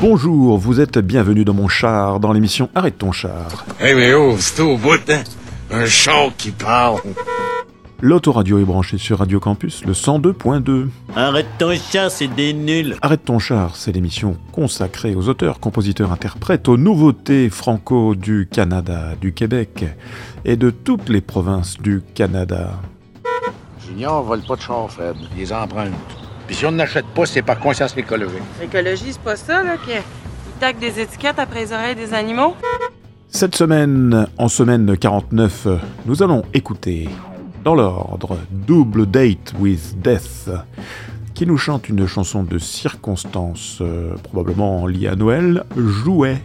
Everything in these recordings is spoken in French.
Bonjour, vous êtes bienvenue dans mon char, dans l'émission Arrête ton char. Hey, mais oh, c'est au bout, hein? Un char qui parle. L'autoradio est branchée sur Radio Campus, le 102.2. Arrête ton char, c'est des nuls. Arrête ton char, c'est l'émission consacrée aux auteurs, compositeurs, interprètes, aux nouveautés franco du Canada, du Québec et de toutes les provinces du Canada. Junior vole pas de char, Fred. Les emprunte. Puis si on n'achète pas, c'est par conscience écologique. L'écologie, c'est pas ça, là, qu'ils taquent des étiquettes après les oreilles des animaux? Cette semaine, en semaine 49, nous allons écouter, dans l'ordre, Double Date with Death, qui nous chante une chanson de circonstance, euh, probablement liée à Noël, Jouet,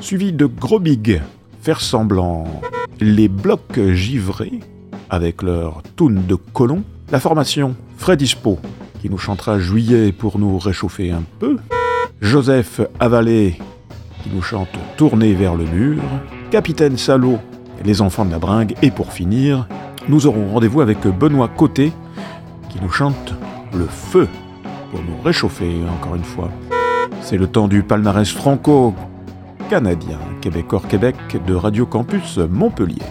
suivi de Gros Big, Faire semblant, Les Blocs Givrés, avec leur tune de colon, la formation Fred Ispo, qui nous chantera Juillet pour nous réchauffer un peu, Joseph Avalé, qui nous chante Tourner vers le mur, Capitaine Salaud, Les enfants de la bringue, et pour finir, nous aurons rendez-vous avec Benoît Côté, qui nous chante Le feu, pour nous réchauffer encore une fois. C'est le temps du palmarès franco-canadien, Québécois-Québec de Radio Campus Montpellier.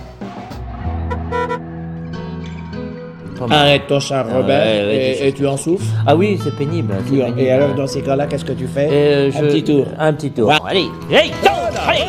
Arrête ton char, Robert, Ouais, ouais, et, tu en souffles. Ah oui, c'est pénible. Et alors, dans ces cas-là, qu'est-ce que tu fais? Euh, Un je- petit tour. Un petit tour. Ouais. Allez, hey, go, allez,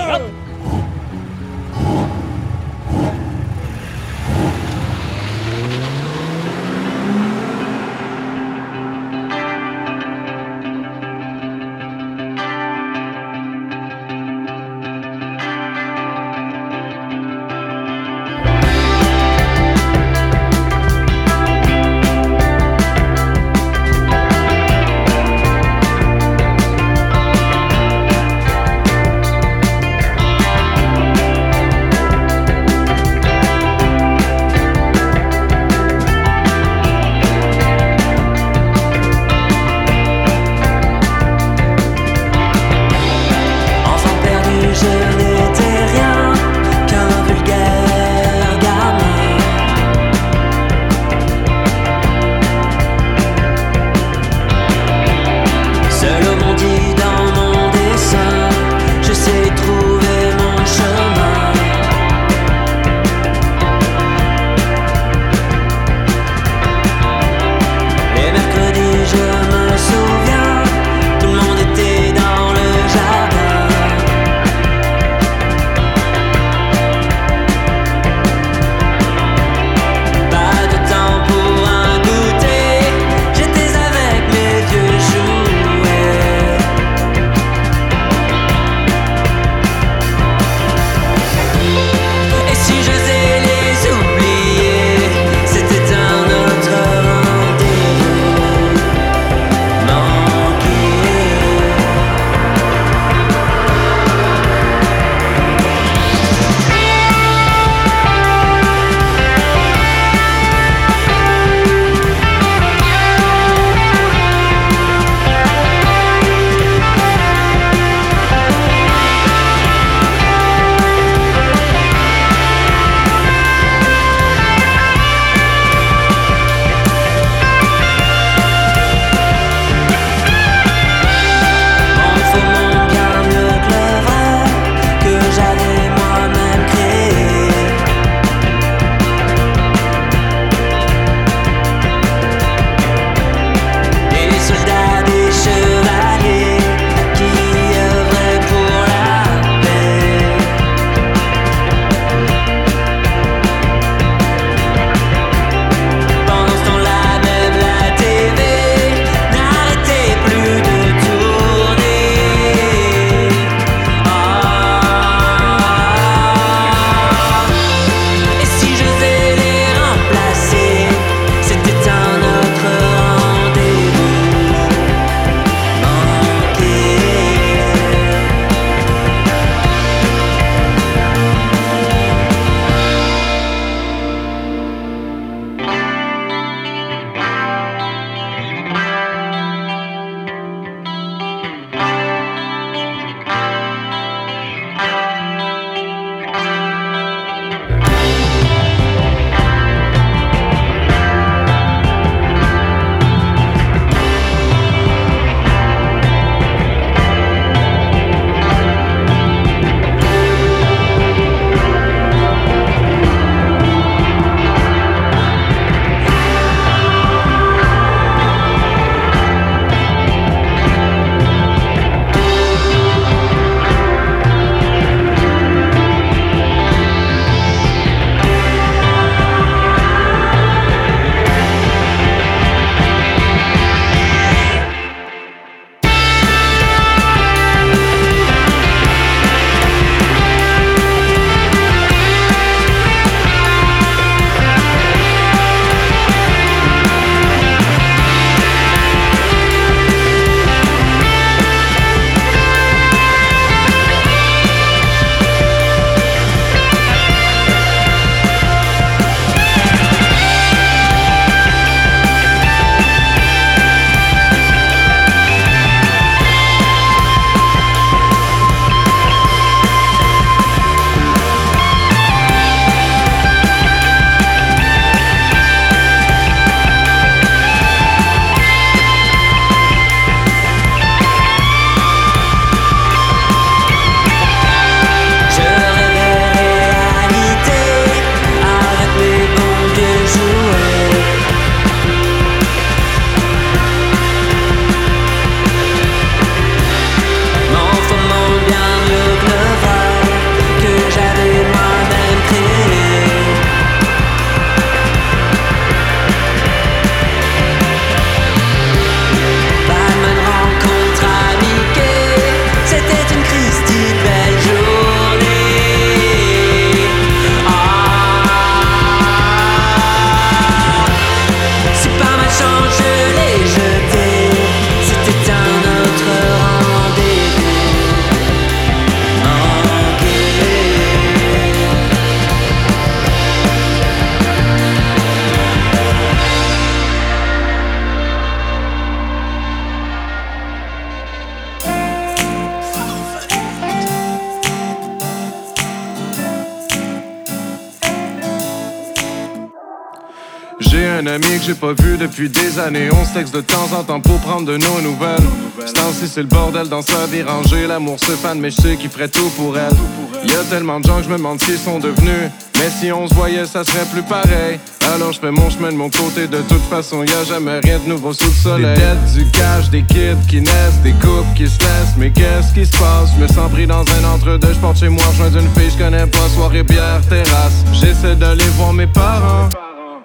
que j'ai pas vu depuis des années. On se texte de temps en temps pour prendre de nos nouvelles. Ce temps-ci, c'est le bordel dans sa vie rangée. L'amour se fan, mais je sais qu'il ferait tout pour elle. Y a tellement de gens que je me demande qu'ils sont devenus. Mais si on se voyait, ça serait plus pareil. Alors je fais mon chemin de mon côté. De toute façon, y a jamais rien de nouveau sous le soleil. Des dettes, du cash, des kids qui naissent, des couples qui se laissent. Mais qu'est-ce qui se passe? Je me sens pris dans un entre-deux. Je porte chez moi, rejoins d'une fille, je connais pas. Soirée, bière, terrasse. J'essaie d'aller voir mes parents.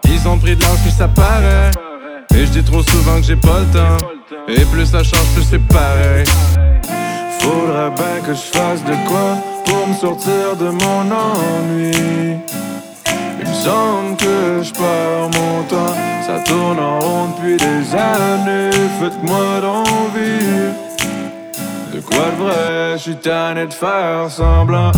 Ils ont pris de l'âge, puis ça paraît. Et je dis trop souvent que j'ai pas le temps. Et plus ça change, plus c'est pareil. Faudrait bien que je fasse de quoi pour me sortir de mon ennui. Il me semble que je perds mon temps, ça tourne en rond depuis des années. Faites-moi d'envie. De quoi de vrai, je suis tanné de faire semblant.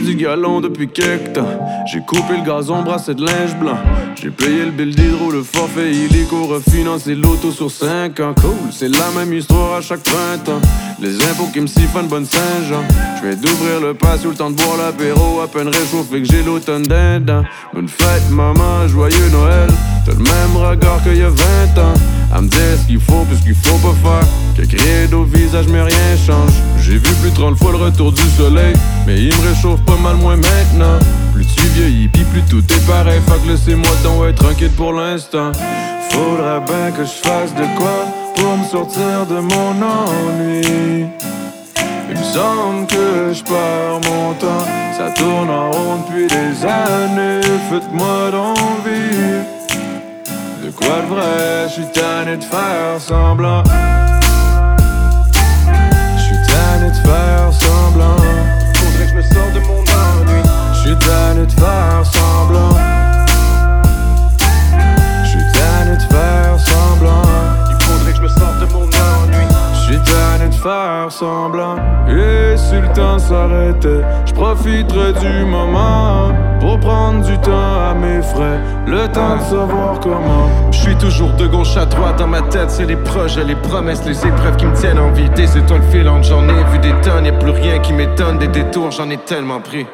Du galon depuis quelque temps. J'ai coupé le gazon, brassé de linge blanc. J'ai payé le bill d'hydro, le forfait illico, refinancé l'auto sur 5 ans. Cool, c'est la même histoire à chaque printemps. Les impôts qui me siphonnent bonne Saint-Jean. Je vais d'ouvrir le patio, le temps de boire l'apéro, à peine réchauffé que j'ai l'automne dedans. Bonne fête, maman, joyeux Noël. T'as le même regard qu'il y a 20 ans. À me dire ce qu'il faut puis ce qu'il faut pas faire. Quelques rides au visage, mais rien change. J'ai vu plus de 30 fois le retour du soleil, mais il me réchauffe pas mal moins maintenant. Plus tu vieillis, pis plus tout est pareil. Fait que laissez-moi donc être tranquille pour l'instant. Faudrait bien que je fasse de quoi pour me sortir de mon ennui. Il me semble que je perds mon temps, ça tourne en rond depuis des années. Faites-moi d'envie. De quoi de vrai, je suis tanné de faire semblant. De mon. Je suis tanné de faire semblant. Faire semblant. Et si le temps s'arrêtait, je profiterais du moment pour prendre du temps à mes frais. Le temps de savoir comment. Je suis toujours de gauche à droite dans ma tête. C'est les projets, les promesses, les épreuves qui me tiennent en vie. Des étoiles filantes, j'en ai vu des tonnes. Y'a plus rien qui m'étonne. Des détours, j'en ai tellement pris.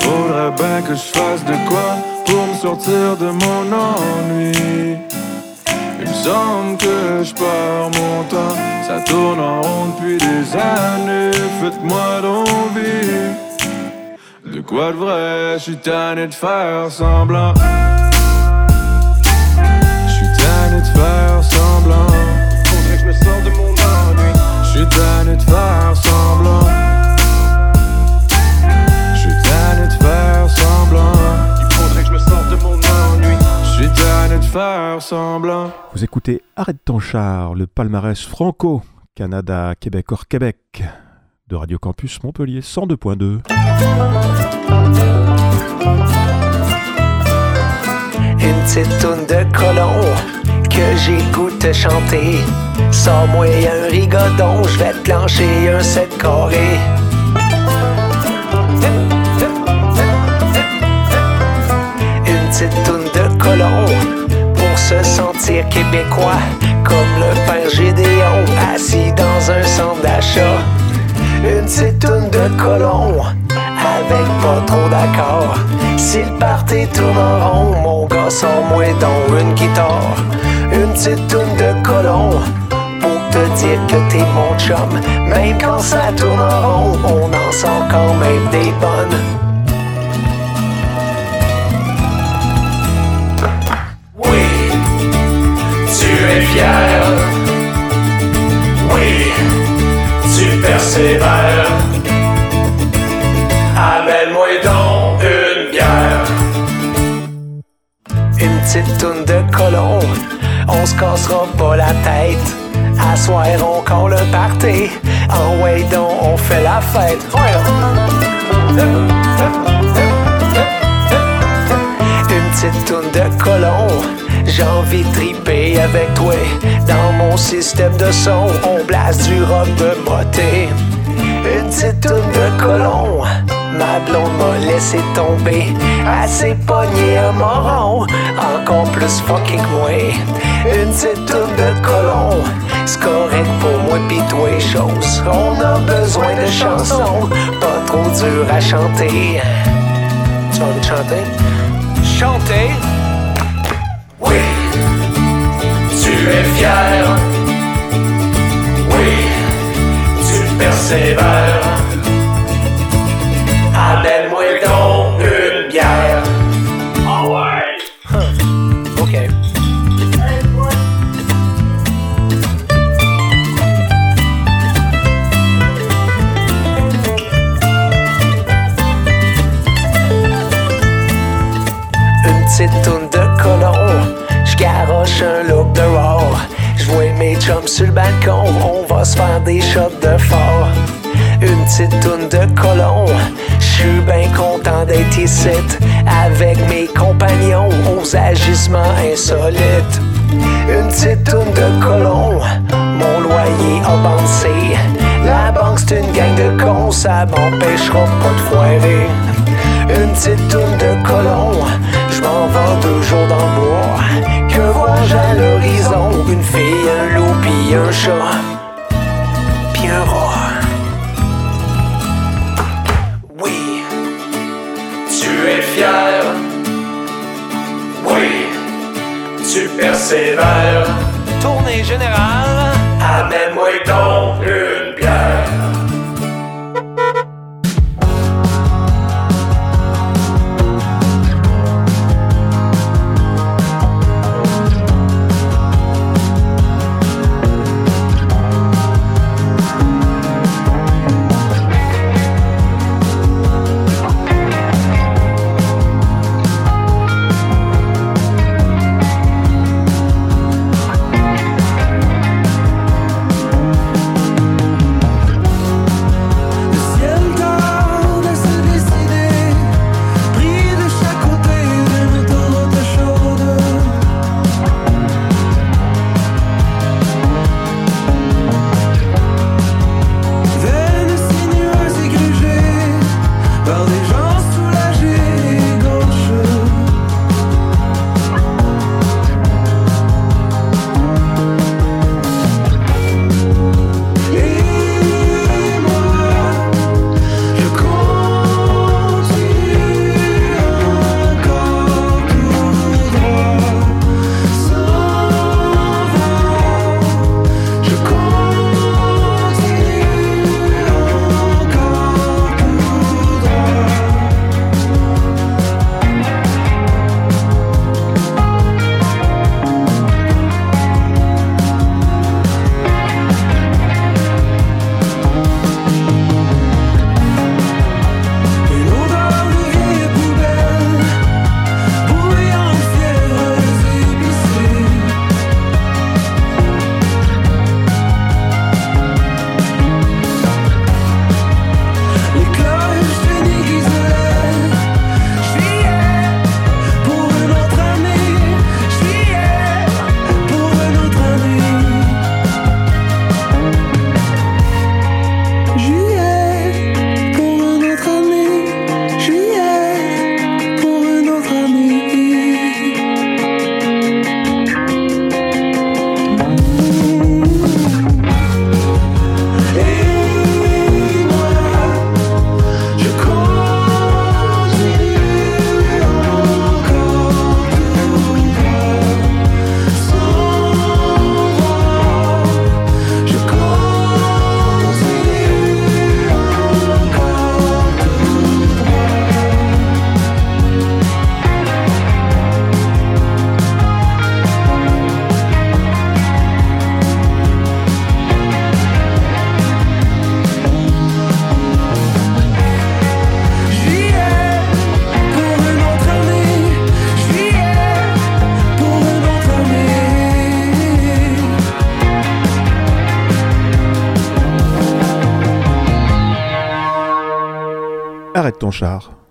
Faudrait bien que je fasse de quoi pour me sortir de mon ennui. Il me semble que je perds mon temps, ça tourne en rond depuis des années. Faites-moi d'envie. De quoi de vrai, je suis tanné de faire semblant. Je suis tanné de faire semblant. Faudrait que je me sorte de mon ennui. Je suis tanné de faire semblant. Vous écoutez Arrête ton char, le palmarès franco, Canada, Québec hors Québec, de Radio Campus Montpellier 102.2. Une petite toune de colon que j'ai le goût de te chanter. Sors-moi un rigodon, je vais te plancher un set carré. Québécois. Comme le père Gédéon assis dans un centre d'achat. Une petite toune de colon avec pas trop d'accord. Si le party tourne en rond, mon gars sort-moi dans une guitare. Une petite toune de colon pour te dire que t'es mon chum. Même quand ça tourne en rond, on en sort quand même des bonnes. Oui, tu persévères. Amène-moi donc une bière. Une petite toune de colon, on se cassera pas la tête. À soir, le party. En way donc, on fait la fête. Une petite toune de colon, j'ai envie de triper avec toi. Dans mon système de son, on blase du rock de moté. Une petite toune de colon, Ma blonde m'a laissé tomber. Elle s'est pognée un moron, encore plus fucking moi. Une petite toune de colon, c'est correct pour moi pis toi chose. On a besoin de chansons, pas trop dur à chanter. Tu as envie de chanter? Chanter? Oui, tu es fier. Oui, tu persévères. Amène-moi donc une bière. On va se faire des shots de fort. Une petite toune de colon, j'suis bien content d'être ici avec mes compagnons aux agissements insolites. Une petite toune de colon, mon loyer a avancé. La banque c'est une gang de cons, ça m'empêchera pas de foirer. Une petite toune de colon, je m'en vais deux jours dans le bois. Que vois-je à l'horizon? Une fille, un loup, pis un chat, tu persévères. Tournée générale, amène-moi donc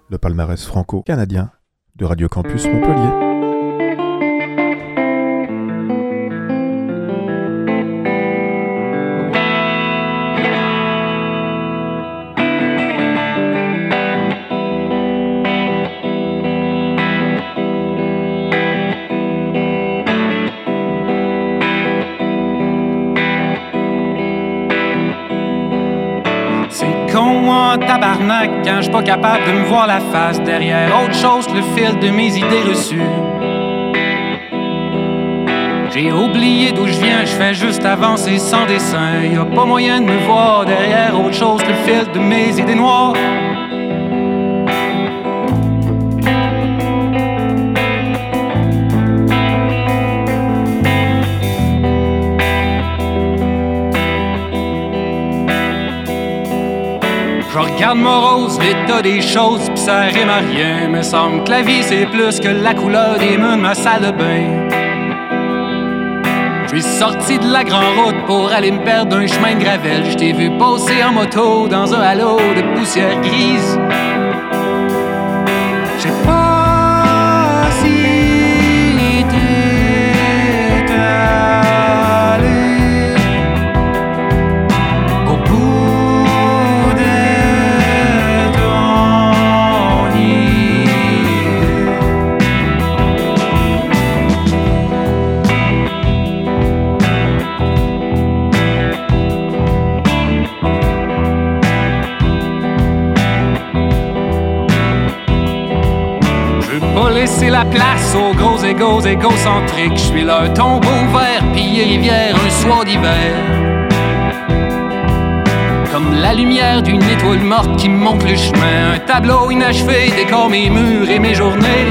le palmarès franco-canadien de Radio Campus Montpellier. Je suis pas capable de me voir la face derrière autre chose que le fil de mes idées reçues. J'ai oublié d'où je viens, je fais juste avancer sans dessin. Y a pas moyen de me voir derrière autre chose que le fil de mes idées noires. Regarde morose l'état des choses, pis ça rime à rien. Me semble que la vie c'est plus que la couleur des murs de ma salle de bain. Je suis sorti de la grande route pour aller me perdre un chemin de gravel. Je t'ai vu passer en moto dans un halo de poussière grise. Aux gros égos égocentriques. Je suis leur tombeau vert, pillé rivière un soir d'hiver. Comme la lumière d'une étoile morte qui me montre le chemin. Un tableau inachevé décore mes murs et mes journées.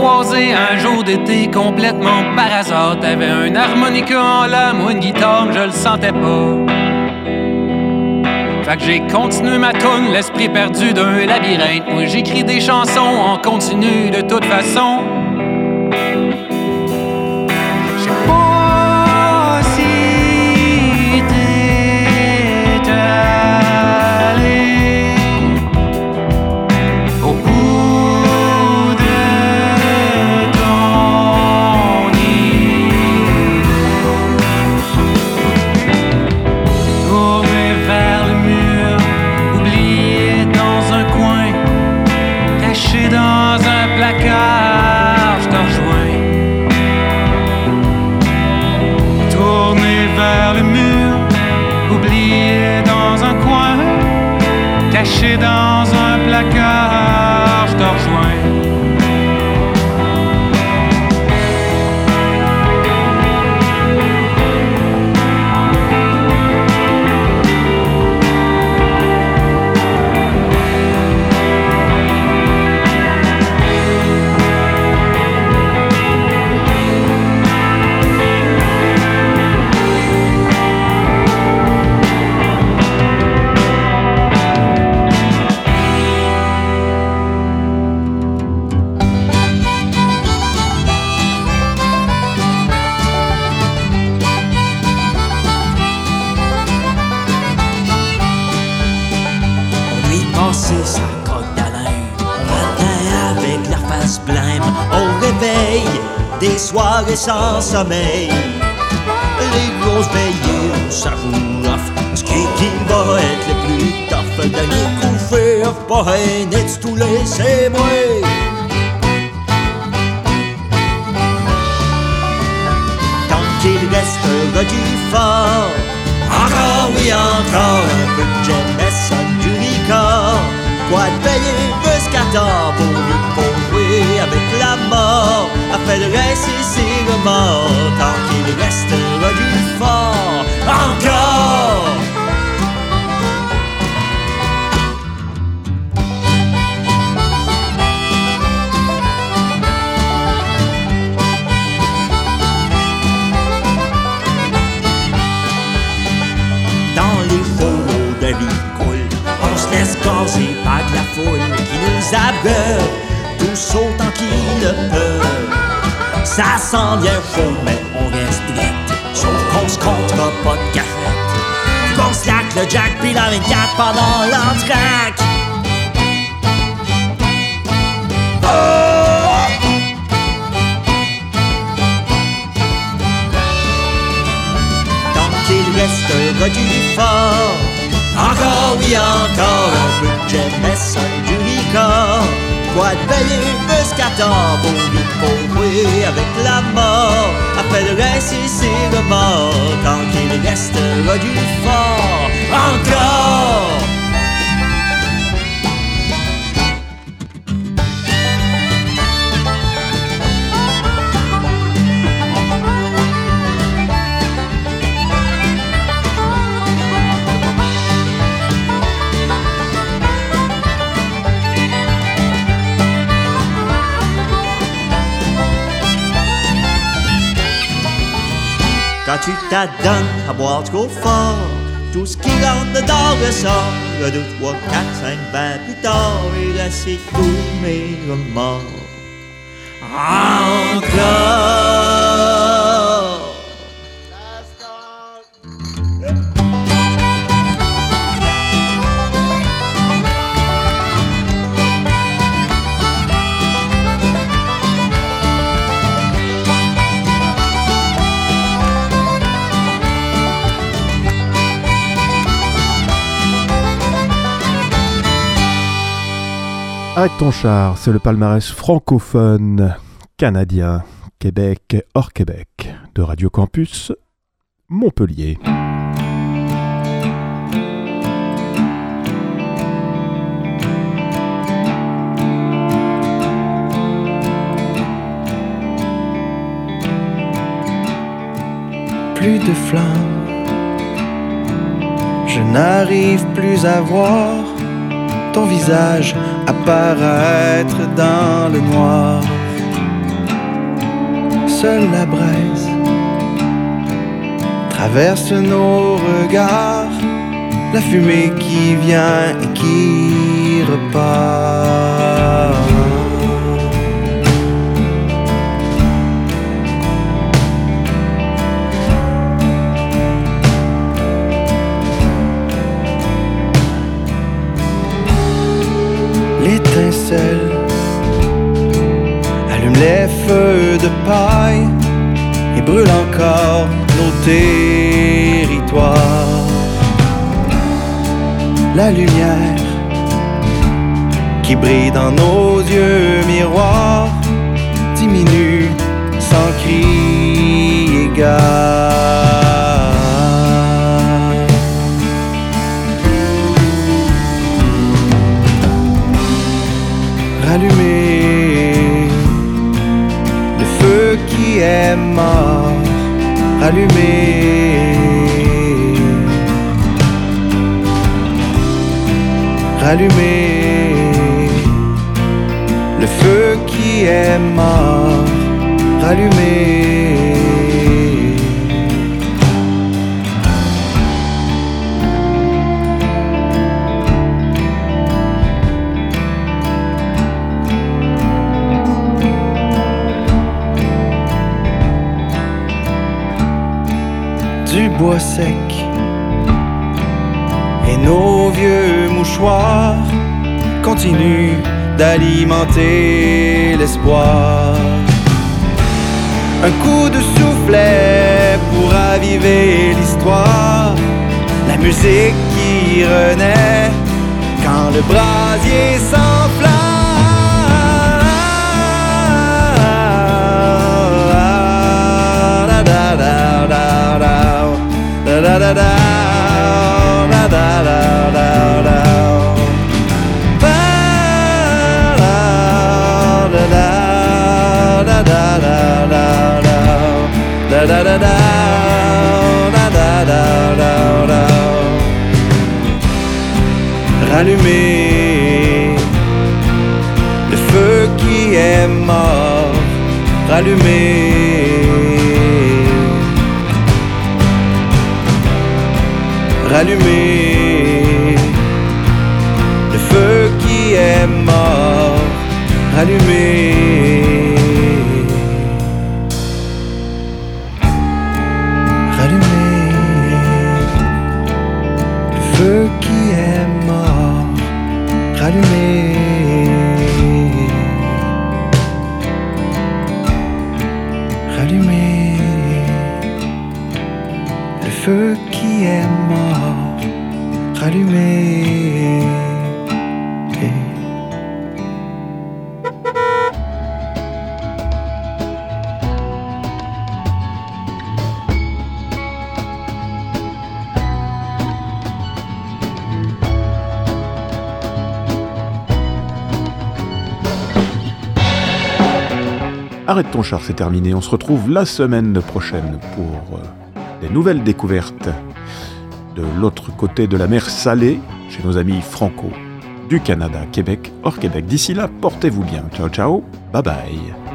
Croisés un jour d'été complètement par hasard. T'avais un harmonica en la moi une guitare, je le sentais pas. Fait que j'ai continué ma tourne, l'esprit perdu d'un labyrinthe. Moi j'écris des chansons en continu de toute façon. Des soirées sans sommeil. Les grosses veillées, roule off. Ce qui, qui va être le plus tough, dernier coup fait pas tous les c'est moi? Tant qu'il restera du fort, encore oui encore un peu de Jameson du Ricard. Quoi de payer pour lui pour jouer avec la mort? Le reste c'est le mort Tant qu'il restera du fort Encore. Dans les fourreaux de Ricoul On se laisse gazer par de la foule Qui nous abreuve Tout sautant qu'ils le peuvent Ça sent bien chaud mais on reste drette Sauf qu'on se comptera pas de cachette Qu'on laque le jack puis la 24 pendant l'entraque Oh! tant qu'il restera du fort. Encore, oui, encore un peu de Jameson du Ricard. Quoi de payer Muscator pour lui jouer avec la mort. Reste, c'est le mort. Tant qu'il restera du fort. Encore! Tu t'adonnes à boire trop fort, tout ce qui rentre dedans ressort. Le deux, trois, quatre, cinq, vingt plus tard, là c'est tous mes remords. Encore. Arrête ton char, c'est le palmarès francophone canadien, Québec hors Québec, de Radio Campus Montpellier. plus de flammes. Je n'arrive plus à voir ton visage apparaître dans le noir. Seule la braise traverse nos regards, la fumée qui vient et qui repart. Allume les feux de paille et brûle encore nos territoires. La lumière qui brille dans nos yeux miroirs diminue sans cri égard. Rallumer le feu qui est mort. Rallumer, rallumer le feu qui est mort. Rallumer. Et nos vieux mouchoirs continuent d'alimenter l'espoir. Un coup de soufflet pour raviver l'histoire, la musique qui renaît quand le brasier Rallumer le feu qui est mort, rallumer, rallumer le feu qui est mort, rallumer. Arrête ton char, c'est terminé. On se retrouve la semaine prochaine pour euh, des nouvelles découvertes de l'autre côté de la mer Salée, chez nos amis franco du Canada, Québec, hors Québec. D'ici là, portez-vous bien. Ciao, ciao. Bye bye.